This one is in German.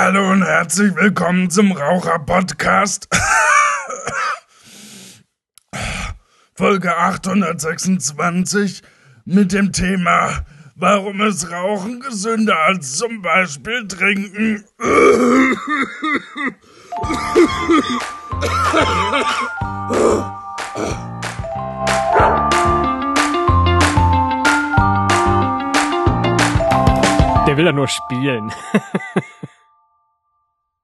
Hallo und herzlich willkommen zum Raucher-Podcast. Folge 826 mit dem Thema Warum ist Rauchen gesünder als zum Beispiel Trinken? Der will ja nur spielen.